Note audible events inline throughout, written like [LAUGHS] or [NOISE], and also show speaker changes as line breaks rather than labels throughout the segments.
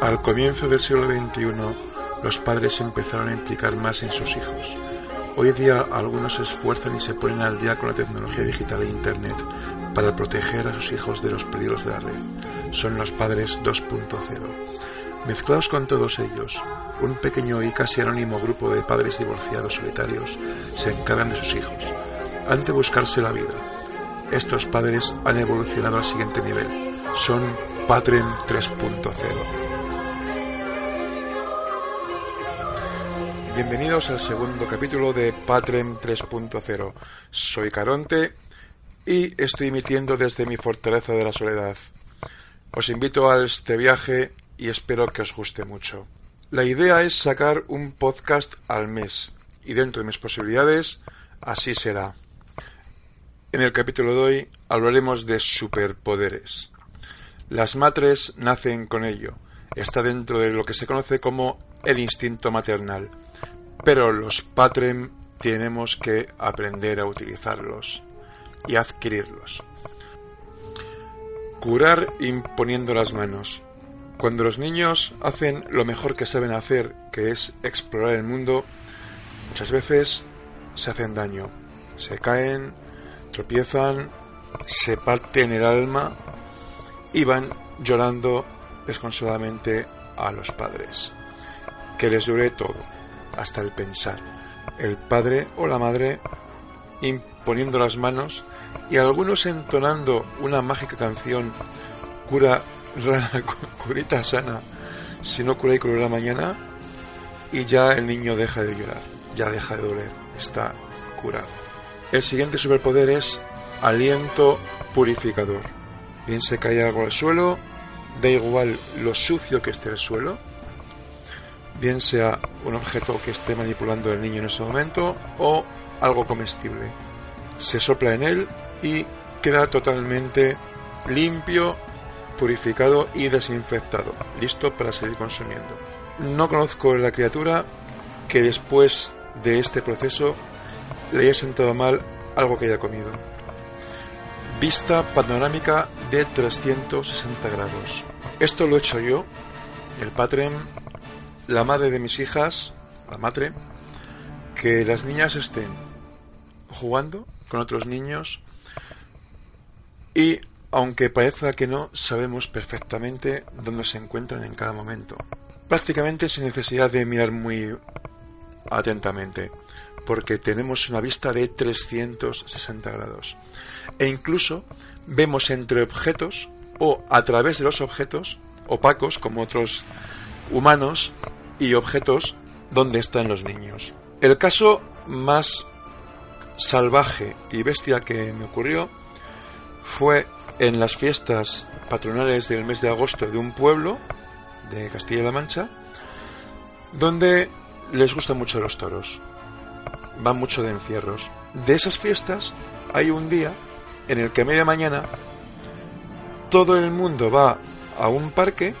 Al comienzo del siglo XXI, los padres empezaron a implicar más en sus hijos. Hoy día algunos se esfuerzan y se ponen al día con la tecnología digital e Internet para proteger a sus hijos de los peligros de la red. Son los padres 2.0. Mezclados con todos ellos, un pequeño y casi anónimo grupo de padres divorciados solitarios se encargan de sus hijos. Han de buscarse la vida. Estos padres han evolucionado al siguiente nivel. Son Patren 3.0. Bienvenidos al segundo capítulo de Patrem 3.0. Soy Caronte y estoy emitiendo desde mi fortaleza de la soledad. Os invito a este viaje y espero que os guste mucho. La idea es sacar un podcast al mes y dentro de mis posibilidades así será. En el capítulo de hoy hablaremos de superpoderes. Las matres nacen con ello. Está dentro de lo que se conoce como el instinto maternal pero los patrem tenemos que aprender a utilizarlos y adquirirlos. Curar imponiendo las manos. Cuando los niños hacen lo mejor que saben hacer, que es explorar el mundo, muchas veces se hacen daño. Se caen, tropiezan, se parten el alma y van llorando desconsoladamente a los padres. Que les dure todo hasta el pensar. El padre o la madre imponiendo las manos y algunos entonando una mágica canción cura rana, [LAUGHS] curita sana, si no cura y curará mañana y ya el niño deja de llorar, ya deja de doler, está curado. El siguiente superpoder es aliento purificador. Bien se cae algo al suelo, da igual lo sucio que esté el suelo, bien sea un objeto que esté manipulando el niño en ese momento o algo comestible. Se sopla en él y queda totalmente limpio, purificado y desinfectado, listo para seguir consumiendo. No conozco la criatura que después de este proceso le haya sentado mal algo que haya comido. Vista panorámica de 360 grados. Esto lo he hecho yo, el Patreon, la madre de mis hijas, la madre, que las niñas estén jugando con otros niños y aunque parezca que no, sabemos perfectamente dónde se encuentran en cada momento. Prácticamente sin necesidad de mirar muy atentamente, porque tenemos una vista de 360 grados. E incluso vemos entre objetos o a través de los objetos opacos, como otros humanos, y objetos donde están los niños. El caso más salvaje y bestia que me ocurrió fue en las fiestas patronales del mes de agosto de un pueblo de Castilla-La Mancha, donde les gustan mucho los toros, van mucho de encierros. De esas fiestas hay un día en el que a media mañana todo el mundo va a un parque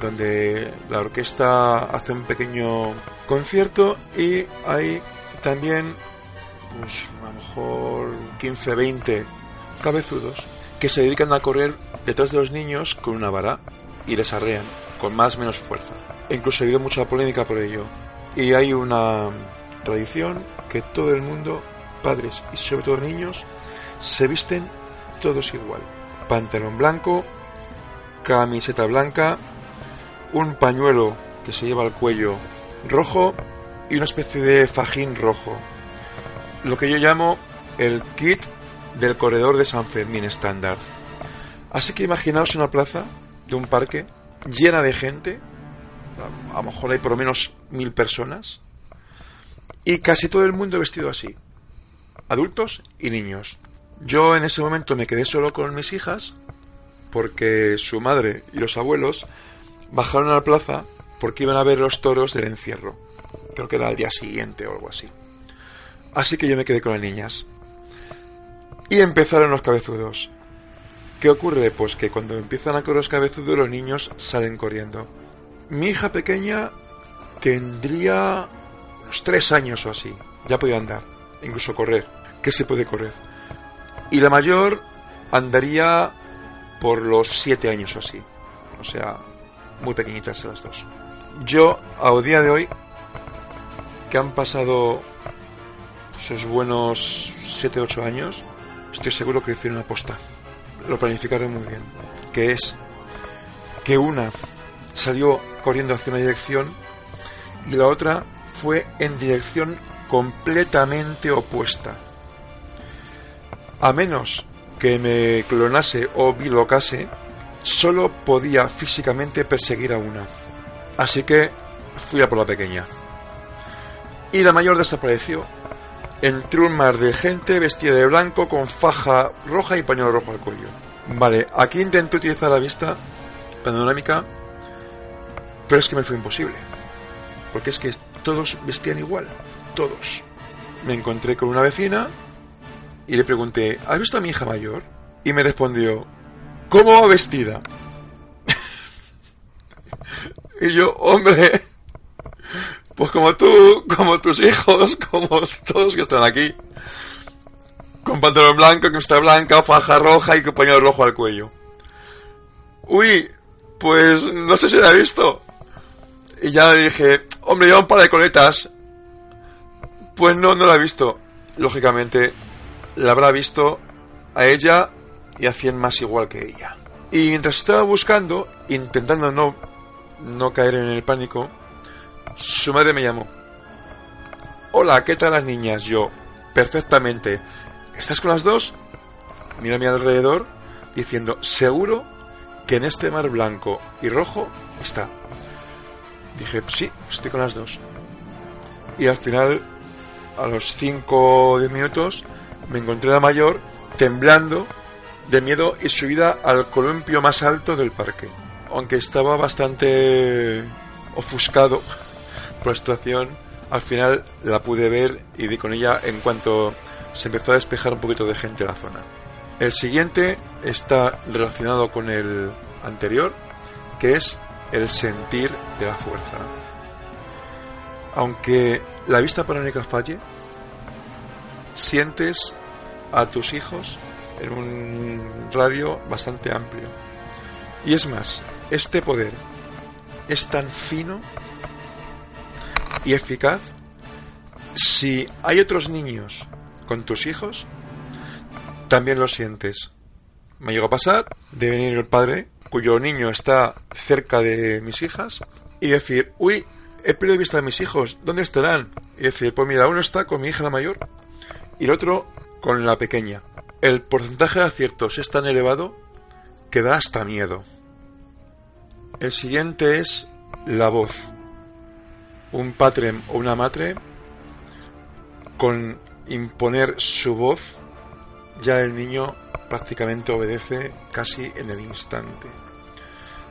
donde la orquesta hace un pequeño concierto y hay también, pues a lo mejor 15, 20 cabezudos que se dedican a correr detrás de los niños con una vara y les arrean con más o menos fuerza. Incluso ha habido mucha polémica por ello. Y hay una tradición que todo el mundo, padres y sobre todo niños, se visten todos igual. Pantalón blanco, camiseta blanca, un pañuelo que se lleva al cuello rojo y una especie de fajín rojo. Lo que yo llamo el kit del corredor de San Fermín estándar. Así que imaginaos una plaza de un parque llena de gente, a lo mejor hay por lo menos mil personas, y casi todo el mundo vestido así, adultos y niños. Yo en ese momento me quedé solo con mis hijas, porque su madre y los abuelos bajaron a la plaza porque iban a ver los toros del encierro. Creo que era al día siguiente o algo así. Así que yo me quedé con las niñas. Y empezaron los cabezudos. ¿Qué ocurre? Pues que cuando empiezan a correr los cabezudos los niños salen corriendo. Mi hija pequeña tendría unos tres años o así. Ya podía andar, incluso correr. ¿Qué se puede correr? Y la mayor andaría por los siete años o así. O sea, muy pequeñitas las dos. Yo, a día de hoy, que han pasado sus buenos 7-8 años, estoy seguro que hicieron una aposta. Lo planificaron muy bien. Que es que una salió corriendo hacia una dirección y la otra fue en dirección completamente opuesta. A menos que me clonase o bilocase, solo podía físicamente perseguir a una. Así que fui a por la pequeña. Y la mayor desapareció entre un mar de gente vestida de blanco con faja roja y pañuelo rojo al cuello. Vale, aquí intenté utilizar la vista panorámica, pero es que me fue imposible. Porque es que todos vestían igual, todos. Me encontré con una vecina y le pregunté, ¿has visto a mi hija mayor? Y me respondió, ¿cómo va vestida? [LAUGHS] y yo, hombre, pues como tú, como tus hijos, [LAUGHS] como todos que están aquí. Con pantalón blanco, que está blanca, faja roja y compañero rojo al cuello. Uy, pues no sé si la he visto. Y ya le dije, hombre, lleva un par de coletas. Pues no, no la he visto. Lógicamente, la habrá visto a ella y a 100 más igual que ella. Y mientras estaba buscando, intentando no, no caer en el pánico, su madre me llamó. Hola, ¿qué tal las niñas? Yo, perfectamente. ¿Estás con las dos? Mira a mi alrededor diciendo, seguro que en este mar blanco y rojo está. Dije, sí, estoy con las dos. Y al final, a los 5 o 10 minutos, me encontré la mayor temblando de miedo y subida al columpio más alto del parque. Aunque estaba bastante ofuscado [LAUGHS] por la situación, al final la pude ver y di con ella en cuanto se empezó a despejar un poquito de gente en la zona. El siguiente está relacionado con el anterior, que es el sentir de la fuerza. Aunque la vista panorámica falle, sientes a tus hijos en un radio bastante amplio. Y es más, este poder es tan fino y eficaz si hay otros niños con tus hijos, también lo sientes. Me llegó a pasar de venir el padre cuyo niño está cerca de mis hijas y decir, uy, he perdido vista de mis hijos, ¿dónde estarán? Y decir, pues mira, uno está con mi hija la mayor y el otro con la pequeña. El porcentaje de aciertos es tan elevado que da hasta miedo. El siguiente es la voz. Un patrem o una matre con imponer su voz ya el niño prácticamente obedece casi en el instante.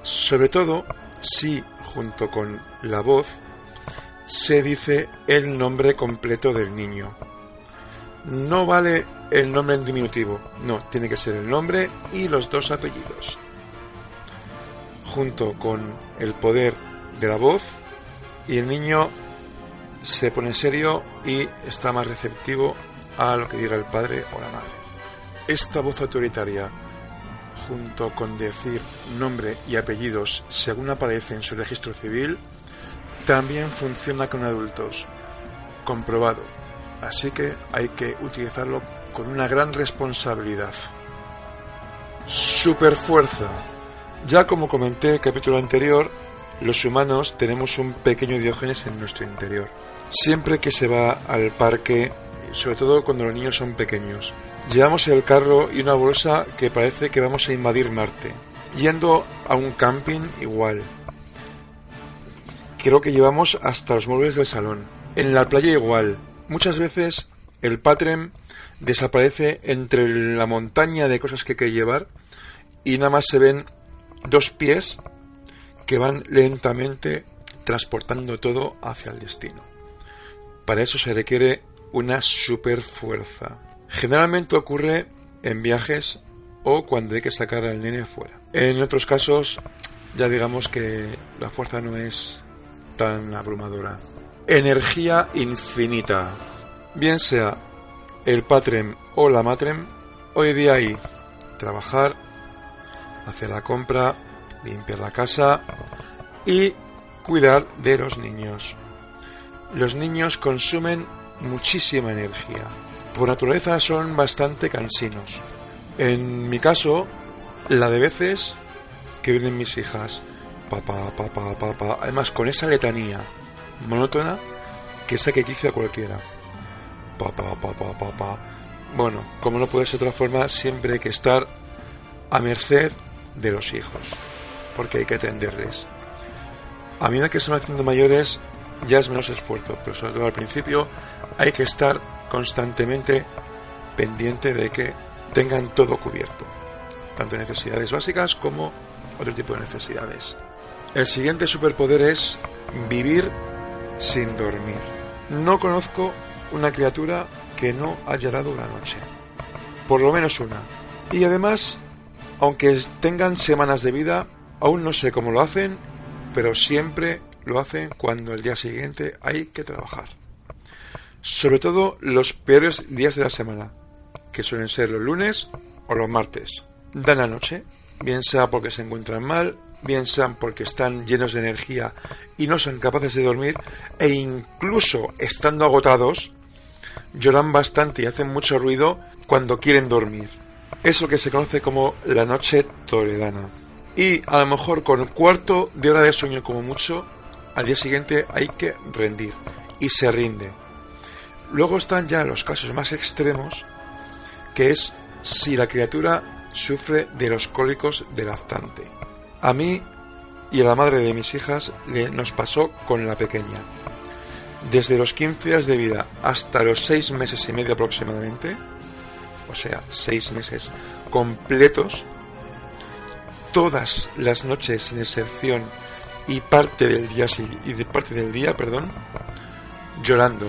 Sobre todo si junto con la voz se dice el nombre completo del niño. No vale el nombre en diminutivo, no, tiene que ser el nombre y los dos apellidos. Junto con el poder de la voz y el niño se pone serio y está más receptivo a lo que diga el padre o la madre. Esta voz autoritaria, junto con decir nombre y apellidos según aparece en su registro civil, también funciona con adultos. Comprobado. Así que hay que utilizarlo con una gran responsabilidad. Superfuerza. Ya como comenté en el capítulo anterior, los humanos tenemos un pequeño diógenes en nuestro interior. Siempre que se va al parque, sobre todo cuando los niños son pequeños, llevamos el carro y una bolsa que parece que vamos a invadir Marte. Yendo a un camping igual. Creo que llevamos hasta los muebles del salón. En la playa igual. Muchas veces el patrem desaparece entre la montaña de cosas que hay que llevar y nada más se ven dos pies que van lentamente transportando todo hacia el destino. Para eso se requiere una super fuerza. Generalmente ocurre en viajes o cuando hay que sacar al nene fuera. En otros casos, ya digamos que la fuerza no es tan abrumadora. Energía infinita. Bien sea el patrem o la matrem, hoy día hay trabajar, hacer la compra, limpiar la casa, y cuidar de los niños. Los niños consumen muchísima energía. Por naturaleza son bastante cansinos. En mi caso, la de veces que vienen mis hijas, papá, papá, papá, además con esa letanía monótona que sé que quise a cualquiera. Papá, papá, papá. Bueno, como no puede ser de otra forma, siempre hay que estar a merced de los hijos, porque hay que atenderles. A medida que se van haciendo mayores, ya es menos esfuerzo, pero sobre todo al principio hay que estar constantemente pendiente de que tengan todo cubierto, tanto necesidades básicas como otro tipo de necesidades. El siguiente superpoder es vivir sin dormir. No conozco una criatura que no haya dado una noche. Por lo menos una. Y además, aunque tengan semanas de vida, aún no sé cómo lo hacen, pero siempre lo hacen cuando el día siguiente hay que trabajar. Sobre todo los peores días de la semana, que suelen ser los lunes o los martes. Dan la noche, bien sea porque se encuentran mal, bien sean porque están llenos de energía y no son capaces de dormir, e incluso estando agotados, lloran bastante y hacen mucho ruido cuando quieren dormir. Eso que se conoce como la noche toledana. Y a lo mejor con cuarto de hora de sueño como mucho, al día siguiente hay que rendir. Y se rinde. Luego están ya los casos más extremos, que es si la criatura sufre de los cólicos de lactante. A mí y a la madre de mis hijas nos pasó con la pequeña. Desde los 15 días de vida hasta los 6 meses y medio aproximadamente, o sea, 6 meses completos, todas las noches sin excepción y parte del día y de parte del día, perdón, llorando.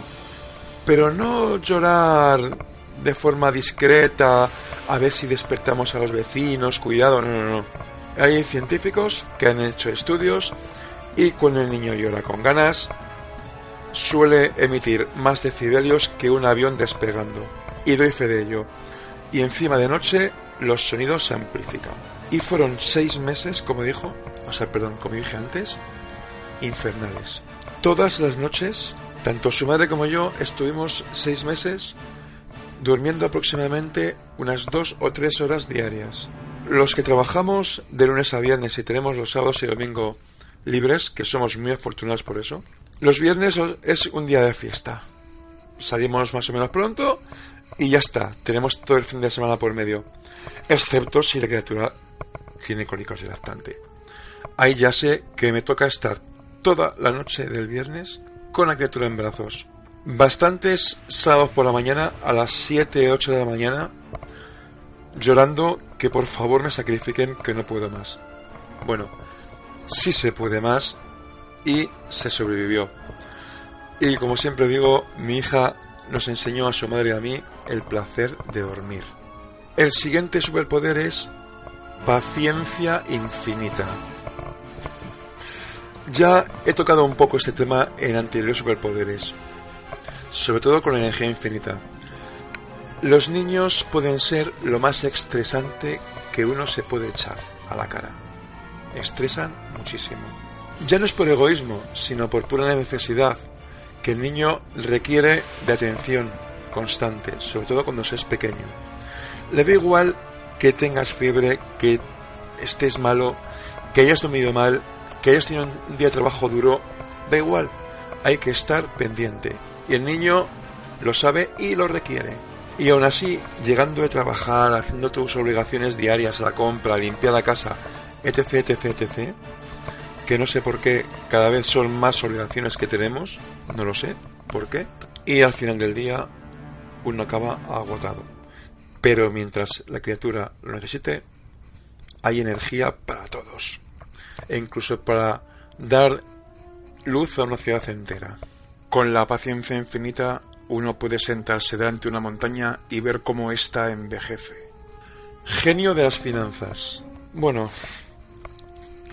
Pero no llorar de forma discreta, a ver si despertamos a los vecinos, cuidado, no, no, no. Hay científicos que han hecho estudios y cuando el niño llora con ganas, suele emitir más decibelios que un avión despegando. Y doy fe de ello. Y encima de noche los sonidos se amplifican. Y fueron seis meses, como dijo, o sea, perdón, como dije antes, infernales. Todas las noches, tanto su madre como yo estuvimos seis meses durmiendo aproximadamente unas dos o tres horas diarias. Los que trabajamos de lunes a viernes y tenemos los sábados y domingo libres, que somos muy afortunados por eso, los viernes es un día de fiesta. Salimos más o menos pronto y ya está, tenemos todo el fin de semana por medio, excepto si la criatura tiene cólicos lactante. Ahí ya sé que me toca estar toda la noche del viernes con la criatura en brazos. Bastantes sábados por la mañana, a las 7, 8 de la mañana, llorando que por favor me sacrifiquen que no puedo más. Bueno, sí se puede más y se sobrevivió. Y como siempre digo, mi hija nos enseñó a su madre y a mí el placer de dormir. El siguiente superpoder es paciencia infinita. Ya he tocado un poco este tema en anteriores superpoderes, sobre todo con energía infinita. Los niños pueden ser lo más estresante que uno se puede echar a la cara. Estresan muchísimo. Ya no es por egoísmo, sino por pura necesidad, que el niño requiere de atención constante, sobre todo cuando se es pequeño. Le da igual que tengas fiebre, que estés malo, que hayas dormido mal, que hayas tenido un día de trabajo duro, da igual, hay que estar pendiente. Y el niño lo sabe y lo requiere. Y aún así, llegando de trabajar, haciendo tus obligaciones diarias, la compra, limpiar la casa, etc, etc, etc, que no sé por qué cada vez son más obligaciones que tenemos, no lo sé por qué, y al final del día uno acaba agotado. Pero mientras la criatura lo necesite, hay energía para todos, e incluso para dar luz a una ciudad entera. Con la paciencia infinita uno puede sentarse delante de una montaña y ver cómo ésta envejece. Genio de las finanzas. Bueno,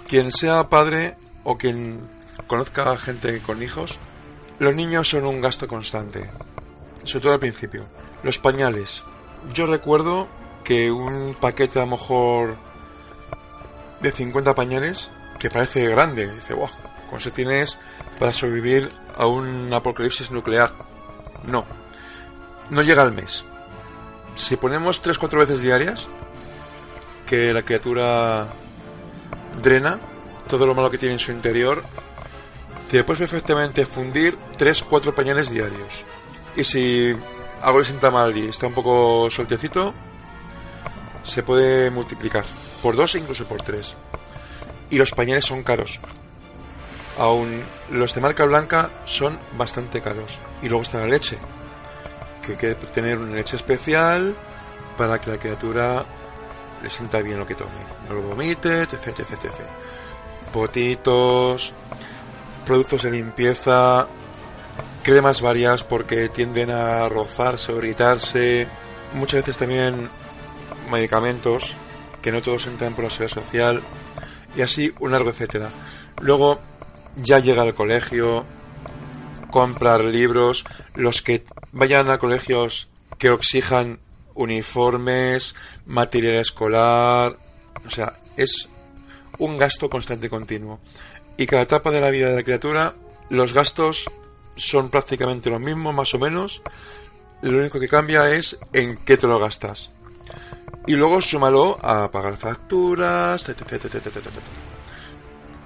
quien sea padre o quien conozca gente con hijos, los niños son un gasto constante, sobre todo al principio. Los pañales. Yo recuerdo que un paquete a lo mejor de 50 pañales que parece grande. Dice, wow, con eso tienes para sobrevivir a un apocalipsis nuclear. No, no llega al mes. Si ponemos 3-4 veces diarias, que la criatura drena todo lo malo que tiene en su interior, te puedes perfectamente fundir 3-4 pañales diarios. Y si algo le sienta mal y está un poco sueltecito, se puede multiplicar por 2 e incluso por 3. Y los pañales son caros. Aún los de marca blanca son bastante caros. Y luego está la leche, que hay que tener una leche especial para que la criatura le sienta bien lo que tome. No lo vomite, etc, etc, etc. Potitos, productos de limpieza, cremas varias porque tienden a rozarse o irritarse. Muchas veces también medicamentos que no todos entran por la seguridad social y así un largo etcétera. Luego ya llega al colegio, comprar libros, los que vayan a colegios que exijan uniformes, material escolar, o sea, es un gasto constante y continuo. Y cada etapa de la vida de la criatura, los gastos son prácticamente los mismos, más o menos. Lo único que cambia es en qué te lo gastas. Y luego súmalo a pagar facturas,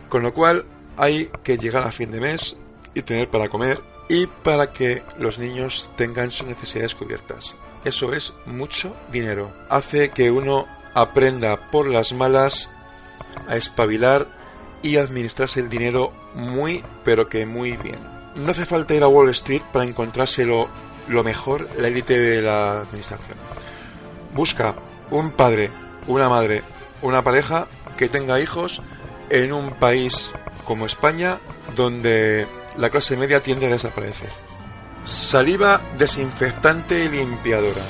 Con lo cual hay que llegar a fin de mes y tener para comer y para que los niños tengan sus necesidades cubiertas. Eso es mucho dinero. Hace que uno aprenda por las malas a espabilar y administrarse el dinero muy, pero que muy bien. No hace falta ir a Wall Street para encontrárselo lo mejor, la élite de la administración. Busca un padre, una madre, una pareja que tenga hijos en un país como España donde la clase media tiende a desaparecer. Saliva desinfectante y limpiadora.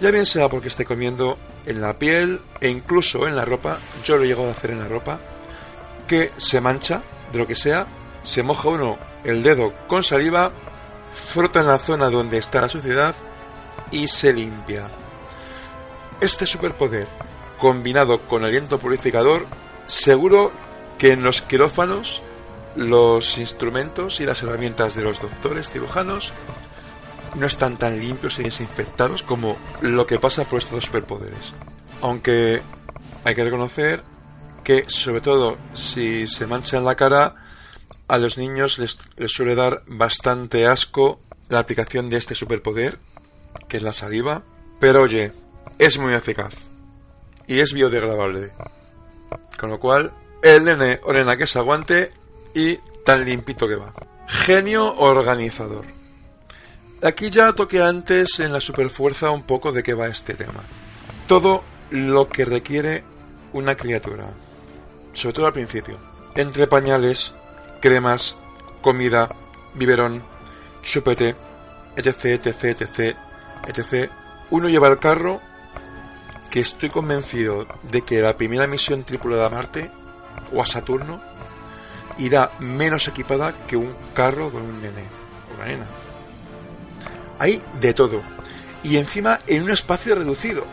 Ya bien sea porque esté comiendo en la piel e incluso en la ropa, yo lo llego a hacer en la ropa, que se mancha de lo que sea, se moja uno el dedo con saliva, frota en la zona donde está la suciedad y se limpia. Este superpoder, combinado con aliento purificador, seguro que en los quirófanos los instrumentos y las herramientas de los doctores cirujanos no están tan limpios y desinfectados como lo que pasa por estos superpoderes. Aunque hay que reconocer que, sobre todo si se mancha en la cara, a los niños les, suele dar bastante asco la aplicación de este superpoder, que es la saliva. Pero oye, es muy eficaz y es biodegradable. Con lo cual, el nene o que se aguante y tan limpito que va. Genio organizador. Aquí ya toqué antes en la superfuerza un poco de qué va este tema. Todo lo que requiere una criatura, sobre todo al principio. Entre pañales, cremas, comida, biberón, chupete, etc, etc, etc, etc. Uno lleva el carro que estoy convencido de que la primera misión tripulada a Marte o a Saturno irá menos equipada que un carro con un nene o una nena. Hay de todo. Y encima en un espacio reducido.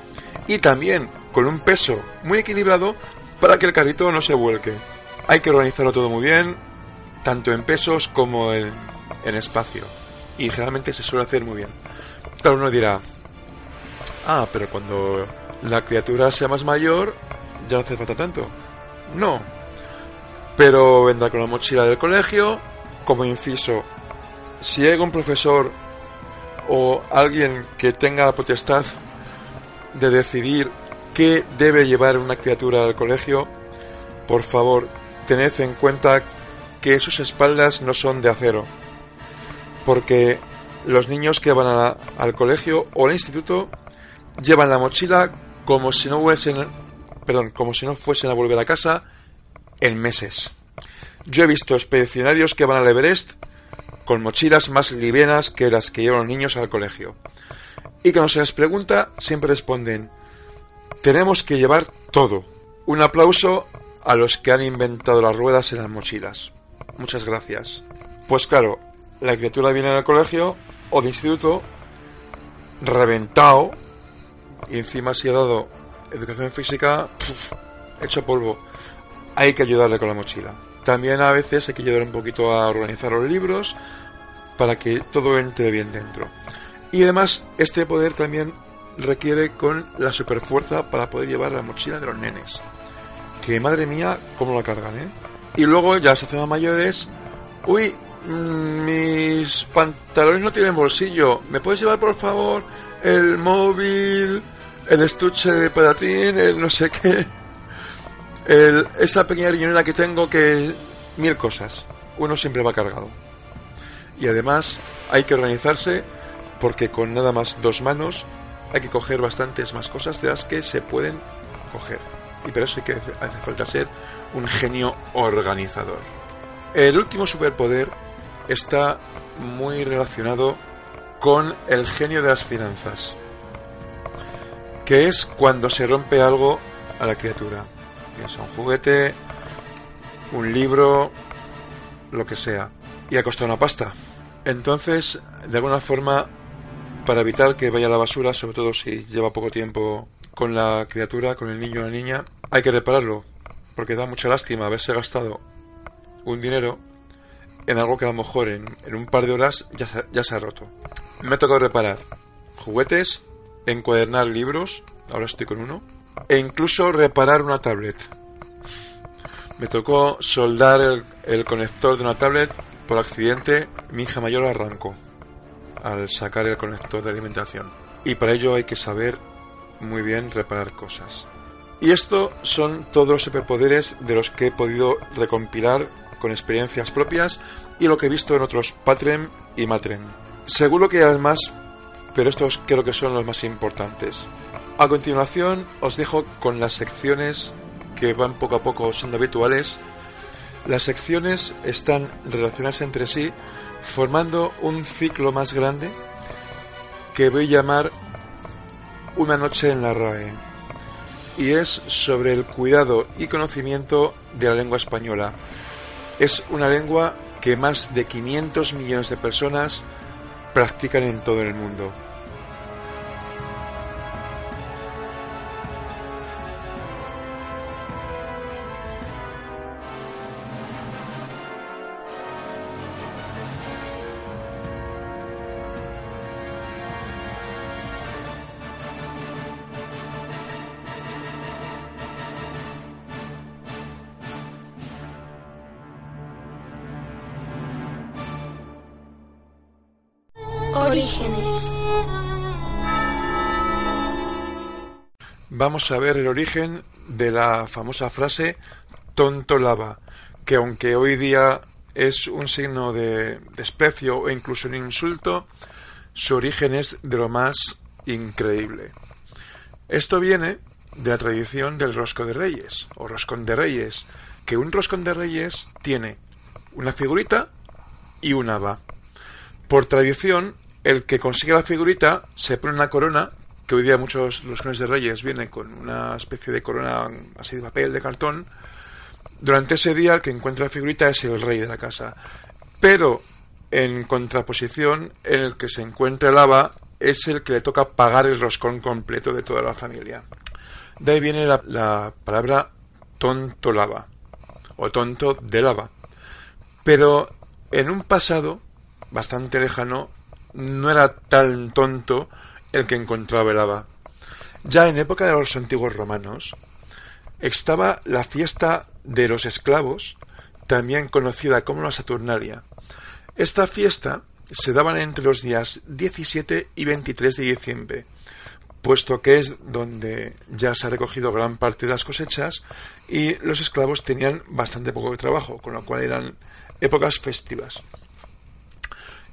Y también con un peso muy equilibrado para que el carrito no se vuelque. Hay que organizarlo todo muy bien, tanto en pesos como en, en espacio. Y generalmente se suele hacer muy bien. Claro, uno dirá, ah, pero cuando la criatura sea más mayor, ya no hace falta tanto. No, pero vendrá con la mochila del colegio. Como inciso, si hay un profesor o alguien que tenga la potestad de decidir qué debe llevar una criatura al colegio, por favor, tened en cuenta que sus espaldas no son de acero. Porque los niños que van al colegio o al instituto llevan la mochila como si no fuesen, perdón, como si no fuesen a volver a casa en meses. Yo he visto expedicionarios que van al Everest con mochilas más livianas que las que llevan los niños al colegio. Y cuando se les pregunta, siempre responden, tenemos que llevar todo. Un aplauso a los que han inventado las ruedas en las mochilas. Muchas gracias. Pues claro, la criatura viene al colegio o de instituto reventado y encima si ha dado educación física hecho polvo hay que ayudarle con la mochila. También a veces hay que ayudar un poquito a organizar los libros para que todo entre bien dentro. Y además, este poder también requiere con la superfuerza para poder llevar la mochila de los nenes. Que madre mía, cómo la cargan, ¿eh? Y luego ya se hacen mayores. Uy, mm, mis pantalones no tienen bolsillo. ¿Me puedes llevar por favor el móvil, el estuche de patatín, el no sé qué? El, esa pequeña riñonera que tengo que... Mil cosas. Uno siempre va cargado. Y además hay que organizarse porque con nada más dos manos hay que coger bastantes más cosas de las que se pueden coger. Y por eso hay que hace falta ser un genio organizador. El último superpoder está muy relacionado con el genio de las finanzas, que es cuando se rompe algo a la criatura, sea un juguete, un libro, lo que sea, y ha costado una pasta. Entonces, de alguna forma, para evitar que vaya a la basura, sobre todo si lleva poco tiempo con la criatura, con el niño o la niña, hay que repararlo, porque da mucha lástima haberse gastado un dinero en algo que a lo mejor en, un par de horas ya se, ya se ha roto. Me ha tocado reparar juguetes, encuadernar libros, ahora estoy con uno, e incluso reparar una tablet. Me tocó soldar el, conector de una tablet por accidente, mi hija mayor arrancó al sacar el conector de alimentación. Y para ello hay que saber muy bien reparar cosas. Y esto son todos los superpoderes de los que he podido recompilar con experiencias propias y lo que he visto en otros Patrem y Matrem. Seguro que hay más, pero estos creo que son los más importantes. A continuación os dejo con las secciones que van poco a poco siendo habituales. Las secciones están relacionadas entre sí formando un ciclo más grande que voy a llamar Una noche en la RAE y es sobre el cuidado y conocimiento de la lengua española. Es una lengua que más de 500 millones de personas practican en todo el mundo. Vamos a ver el origen de la famosa frase tonto lava, que aunque hoy día es un signo de desprecio o incluso un insulto, su origen es de lo más increíble. Esto viene de la tradición del rosco de reyes o roscón de reyes, que un roscón de reyes tiene una figurita y una haba. Por tradición, el que consigue la figurita se pone una corona que hoy día muchos los clones de reyes vienen con una especie de corona así de papel, de cartón. Durante ese día el que encuentra la figurita es el rey de la casa. Pero en contraposición, el que se encuentra el haba es el que le toca pagar el roscón completo de toda la familia. De ahí viene la, la palabra tonto lava o tonto de lava. Pero en un pasado bastante lejano no era tan tonto el que encontraba el haba. Ya en época de los antiguos romanos estaba la fiesta de los esclavos, también conocida como la Saturnalia. Esta fiesta se daba entre los días 17 y 23 de diciembre, puesto que es donde ya se ha recogido gran parte de las cosechas y los esclavos tenían bastante poco trabajo, con lo cual eran épocas festivas.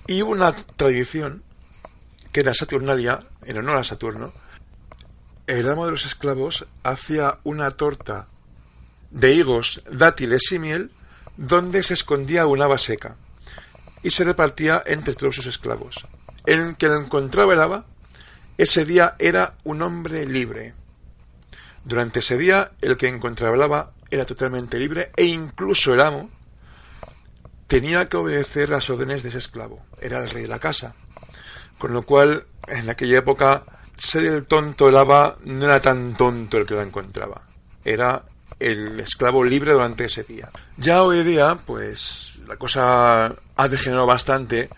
Y hubo una tradición que era Saturnalia, en honor a Saturno, el amo de los esclavos hacía una torta de higos, dátiles y miel donde se escondía una haba seca y se repartía entre todos sus esclavos. El que encontraba el haba, ese día era un hombre libre. Durante ese día, el que encontraba el haba era totalmente libre e incluso el amo tenía que obedecer las órdenes de ese esclavo. Era el rey de la casa. Con lo cual, en aquella época, ser el tonto del haba no era tan tonto el que lo encontraba. Era el esclavo libre durante ese día. Ya hoy día, pues la cosa ha degenerado bastante,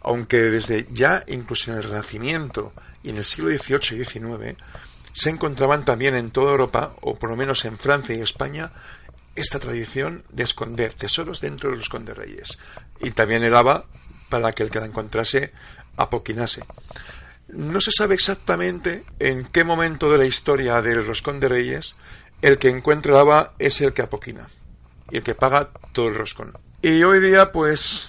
aunque desde ya incluso en el Renacimiento y en el siglo XVIII y XIX se encontraban también en toda Europa, o por lo menos en Francia y España, esta tradición de esconder tesoros dentro de los conderreyes. Y también el para que el que la encontrase apoquinase. No se sabe exactamente en qué momento de la historia del roscón de reyes el que encuentra el haba es el que apoquina y el que paga todo el roscón. Y hoy día, pues,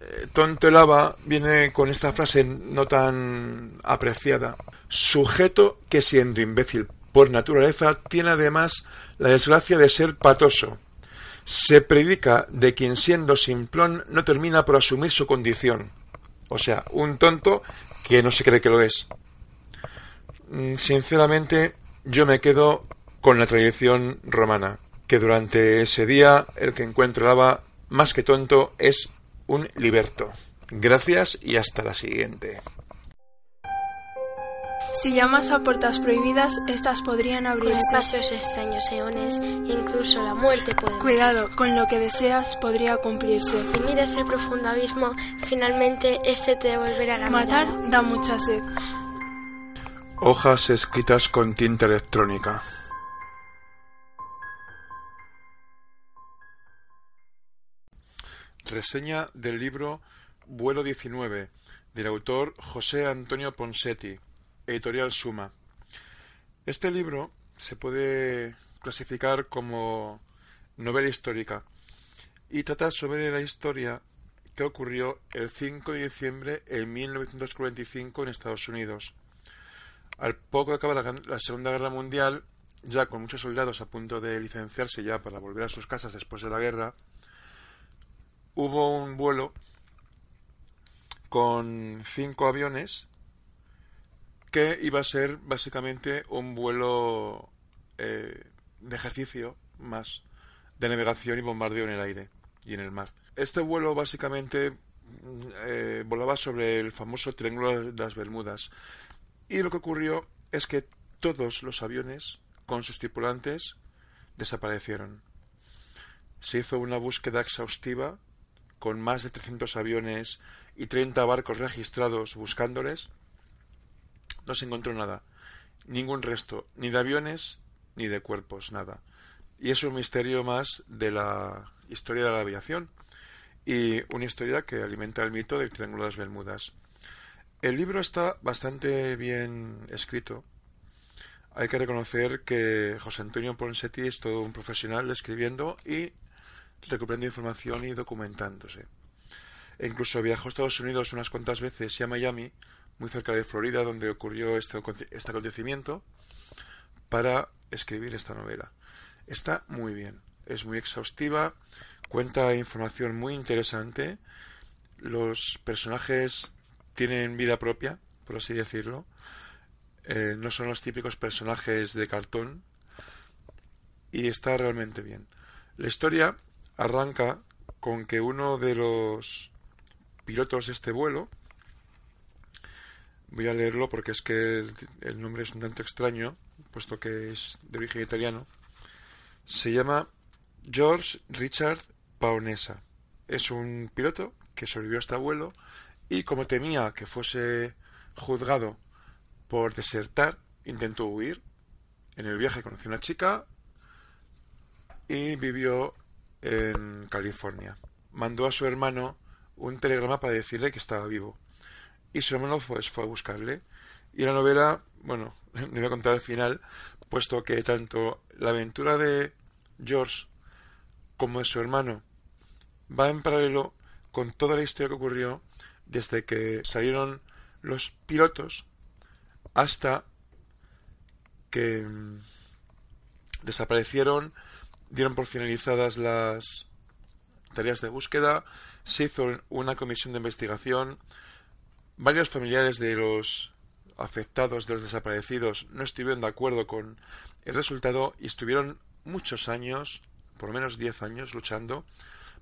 eh, tonto el haba viene con esta frase no tan apreciada. Sujeto que siendo imbécil por naturaleza tiene además la desgracia de ser patoso. Se predica de quien siendo simplón no termina por asumir su condición. O sea, un tonto que no se cree que lo es. Mm, sinceramente, yo me quedo con la tradición romana, que durante ese día el que encuentra más que tonto es un liberto. Gracias y hasta la siguiente.
Si llamas a puertas prohibidas, estas podrían abrirse.
Con pasos extraños eones, incluso la muerte puede.
Cuidado, con lo que deseas podría cumplirse.
Si miras el profundo abismo, finalmente este te devolverá la
Matar da mucha sed.
Hojas escritas con tinta electrónica. Reseña del libro Vuelo 19, del autor José Antonio Ponsetti Editorial Suma. Este libro se puede clasificar como novela histórica y trata sobre la historia que ocurrió el 5 de diciembre de 1945 en Estados Unidos. Al poco de acabar la, la, Segunda Guerra Mundial, ya con muchos soldados a punto de licenciarse ya para volver a sus casas después de la guerra, hubo un vuelo con cinco aviones que iba a ser básicamente un vuelo eh, de ejercicio más de navegación y bombardeo en el aire y en el mar. Este vuelo básicamente eh, volaba sobre el famoso Triángulo de las Bermudas y lo que ocurrió es que todos los aviones con sus tripulantes desaparecieron. Se hizo una búsqueda exhaustiva con más de 300 aviones y 30 barcos registrados buscándoles no se encontró nada, ningún resto, ni de aviones ni de cuerpos, nada. Y es un misterio más de la historia de la aviación y una historia que alimenta el mito del Triángulo de las Bermudas. El libro está bastante bien escrito. Hay que reconocer que José Antonio Ponsetti es todo un profesional escribiendo y recuperando información y documentándose. E incluso viajó a Estados Unidos unas cuantas veces y a Miami muy cerca de Florida, donde ocurrió este, este acontecimiento, para escribir esta novela. Está muy bien, es muy exhaustiva, cuenta información muy interesante, los personajes tienen vida propia, por así decirlo, eh, no son los típicos personajes de cartón y está realmente bien. La historia arranca con que uno de los pilotos de este vuelo Voy a leerlo porque es que el, nombre es un tanto extraño, puesto que es de origen italiano. Se llama George Richard Paonesa. Es un piloto que sobrevivió a este vuelo y como temía que fuese juzgado por desertar, intentó huir. En el viaje conoció a una chica y vivió en California. Mandó a su hermano un telegrama para decirle que estaba vivo y su hermano pues, fue a buscarle. Y la novela, bueno, [LAUGHS] me voy a contar al final, puesto que tanto la aventura de George como de su hermano va en paralelo con toda la historia que ocurrió desde que salieron los pilotos hasta que mm, desaparecieron, dieron por finalizadas las tareas de búsqueda, se hizo una comisión de investigación, Varios familiares de los afectados, de los desaparecidos, no estuvieron de acuerdo con el resultado y estuvieron muchos años, por lo menos diez años, luchando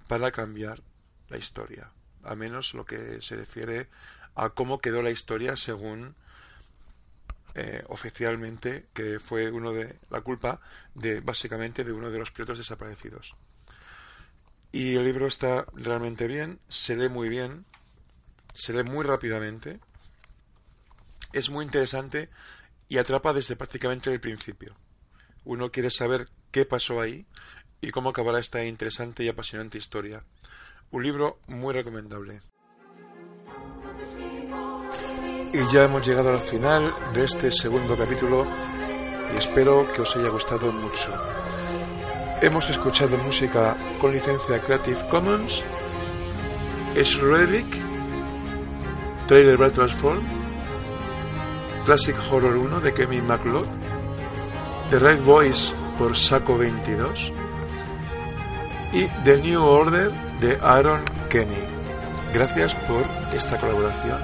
para cambiar la historia. A menos lo que se refiere a cómo quedó la historia según eh, oficialmente que fue uno de la culpa de básicamente de uno de los pilotos desaparecidos. Y el libro está realmente bien, se lee muy bien, se lee muy rápidamente, es muy interesante y atrapa desde prácticamente el principio. Uno quiere saber qué pasó ahí y cómo acabará esta interesante y apasionante historia. Un libro muy recomendable. Y ya hemos llegado al final de este segundo capítulo y espero que os haya gustado mucho. Hemos escuchado música con licencia Creative Commons, es Relic, Trailer Ball Transform, Classic Horror 1 de Kevin MacLeod, The Right Voice por Saco 22 y The New Order de Aaron Kenny. Gracias por esta colaboración.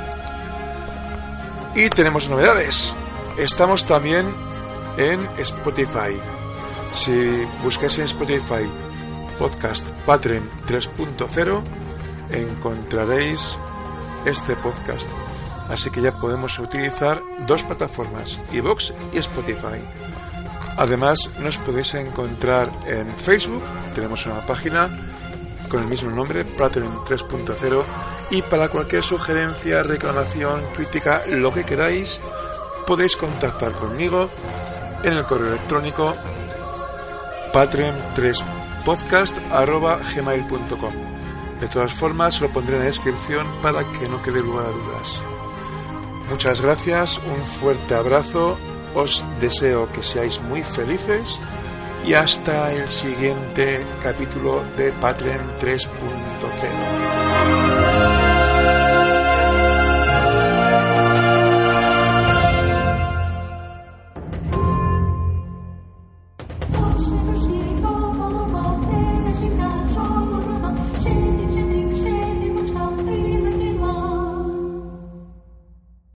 Y tenemos novedades. Estamos también en Spotify. Si buscáis en Spotify podcast Patreon 3.0, encontraréis este podcast. Así que ya podemos utilizar dos plataformas, iVoox y Spotify. Además, nos podéis encontrar en Facebook, tenemos una página con el mismo nombre, Platinum 3.0, y para cualquier sugerencia, reclamación, crítica, lo que queráis, podéis contactar conmigo en el correo electrónico patreon3podcast.gmail.com De todas formas, lo pondré en la descripción para que no quede lugar a dudas. Muchas gracias, un fuerte abrazo, os deseo que seáis muy felices y hasta el siguiente capítulo de Patreon 3.0.